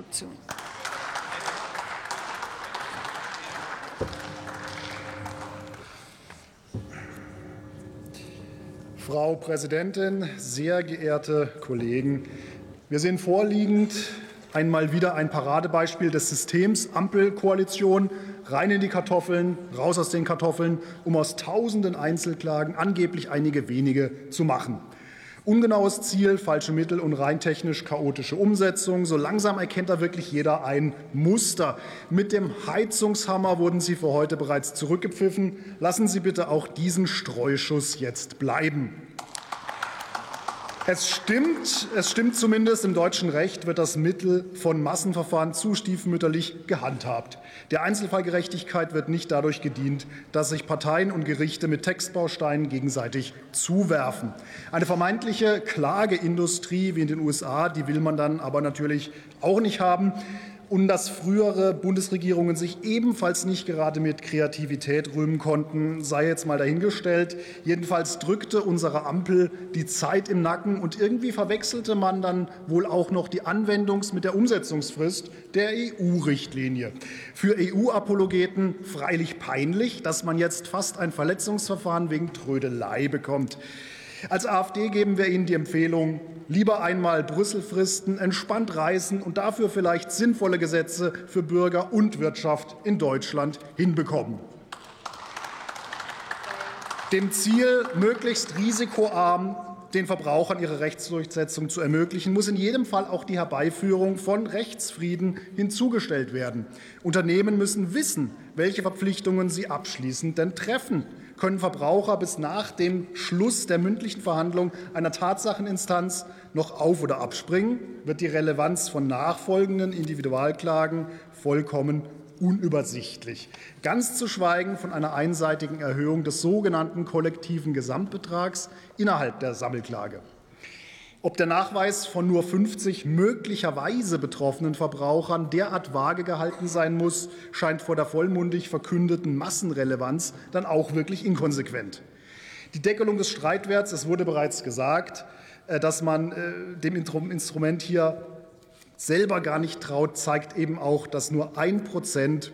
Fraktion. Frau Präsidentin, sehr geehrte Kollegen! Wir sehen vorliegend einmal wieder ein Paradebeispiel des Systems Ampelkoalition. Rein in die Kartoffeln, raus aus den Kartoffeln, um aus tausenden Einzelklagen angeblich einige wenige zu machen. Ungenaues Ziel, falsche Mittel und rein technisch chaotische Umsetzung. So langsam erkennt da wirklich jeder ein Muster. Mit dem Heizungshammer wurden Sie für heute bereits zurückgepfiffen. Lassen Sie bitte auch diesen Streuschuss jetzt bleiben. Es stimmt, es stimmt zumindest, im deutschen Recht wird das Mittel von Massenverfahren zu stiefmütterlich gehandhabt. Der Einzelfallgerechtigkeit wird nicht dadurch gedient, dass sich Parteien und Gerichte mit Textbausteinen gegenseitig zuwerfen. Eine vermeintliche Klageindustrie wie in den USA, die will man dann aber natürlich auch nicht haben und dass frühere Bundesregierungen sich ebenfalls nicht gerade mit Kreativität rühmen konnten, sei jetzt mal dahingestellt. Jedenfalls drückte unsere Ampel die Zeit im Nacken und irgendwie verwechselte man dann wohl auch noch die Anwendungs- mit der Umsetzungsfrist der EU-Richtlinie. Für EU-Apologeten freilich peinlich, dass man jetzt fast ein Verletzungsverfahren wegen Trödelei bekommt. Als AfD geben wir Ihnen die Empfehlung, lieber einmal Brüssel fristen, entspannt reisen und dafür vielleicht sinnvolle Gesetze für Bürger und Wirtschaft in Deutschland hinbekommen. Dem Ziel, möglichst risikoarm den Verbrauchern ihre Rechtsdurchsetzung zu ermöglichen, muss in jedem Fall auch die Herbeiführung von Rechtsfrieden hinzugestellt werden. Unternehmen müssen wissen, welche Verpflichtungen sie abschließend denn treffen können Verbraucher bis nach dem Schluss der mündlichen Verhandlung einer Tatsacheninstanz noch auf- oder abspringen, wird die Relevanz von nachfolgenden Individualklagen vollkommen unübersichtlich. Ganz zu schweigen von einer einseitigen Erhöhung des sogenannten kollektiven Gesamtbetrags innerhalb der Sammelklage. Ob der Nachweis von nur 50 möglicherweise betroffenen Verbrauchern derart vage gehalten sein muss, scheint vor der vollmundig verkündeten Massenrelevanz dann auch wirklich inkonsequent. Die Deckelung des Streitwerts, es wurde bereits gesagt, äh, dass man äh, dem Instrument hier selber gar nicht traut, zeigt eben auch, dass nur ein Prozent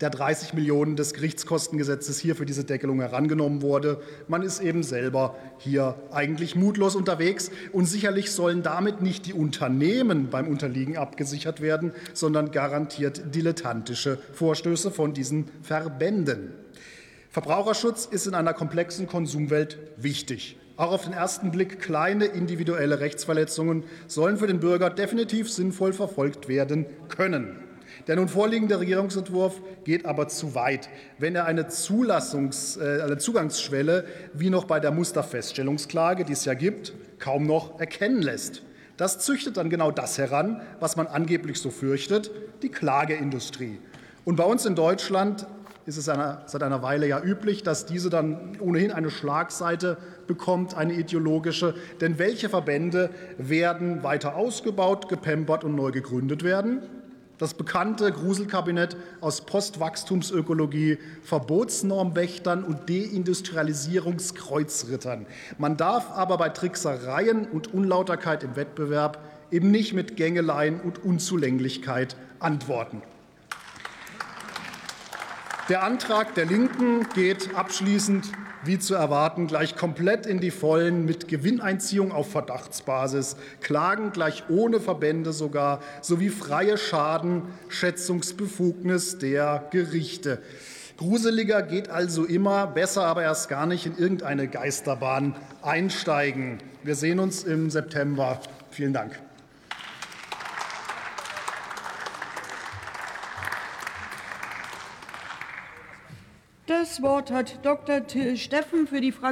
der 30 Millionen des Gerichtskostengesetzes hier für diese Deckelung herangenommen wurde. Man ist eben selber hier eigentlich mutlos unterwegs. Und sicherlich sollen damit nicht die Unternehmen beim Unterliegen abgesichert werden, sondern garantiert dilettantische Vorstöße von diesen Verbänden. Verbraucherschutz ist in einer komplexen Konsumwelt wichtig. Auch auf den ersten Blick kleine individuelle Rechtsverletzungen sollen für den Bürger definitiv sinnvoll verfolgt werden können. Der nun vorliegende Regierungsentwurf geht aber zu weit, wenn er eine, Zulassungs-, äh, eine Zugangsschwelle wie noch bei der Musterfeststellungsklage, die es ja gibt, kaum noch erkennen lässt. Das züchtet dann genau das heran, was man angeblich so fürchtet, die Klageindustrie. Und bei uns in Deutschland ist es eine, seit einer Weile ja üblich, dass diese dann ohnehin eine Schlagseite bekommt, eine ideologische. Denn welche Verbände werden weiter ausgebaut, gepempert und neu gegründet werden? Das bekannte Gruselkabinett aus Postwachstumsökologie, Verbotsnormwächtern und Deindustrialisierungskreuzrittern. Man darf aber bei Tricksereien und Unlauterkeit im Wettbewerb eben nicht mit Gängeleien und Unzulänglichkeit antworten. Der Antrag der Linken geht abschließend wie zu erwarten, gleich komplett in die Vollen mit Gewinneinziehung auf Verdachtsbasis, Klagen gleich ohne Verbände sogar, sowie freie Schadenschätzungsbefugnis der Gerichte. Gruseliger geht also immer, besser aber erst gar nicht in irgendeine Geisterbahn einsteigen. Wir sehen uns im September. Vielen Dank. Das Wort hat Dr. Till Steffen für die Fraktion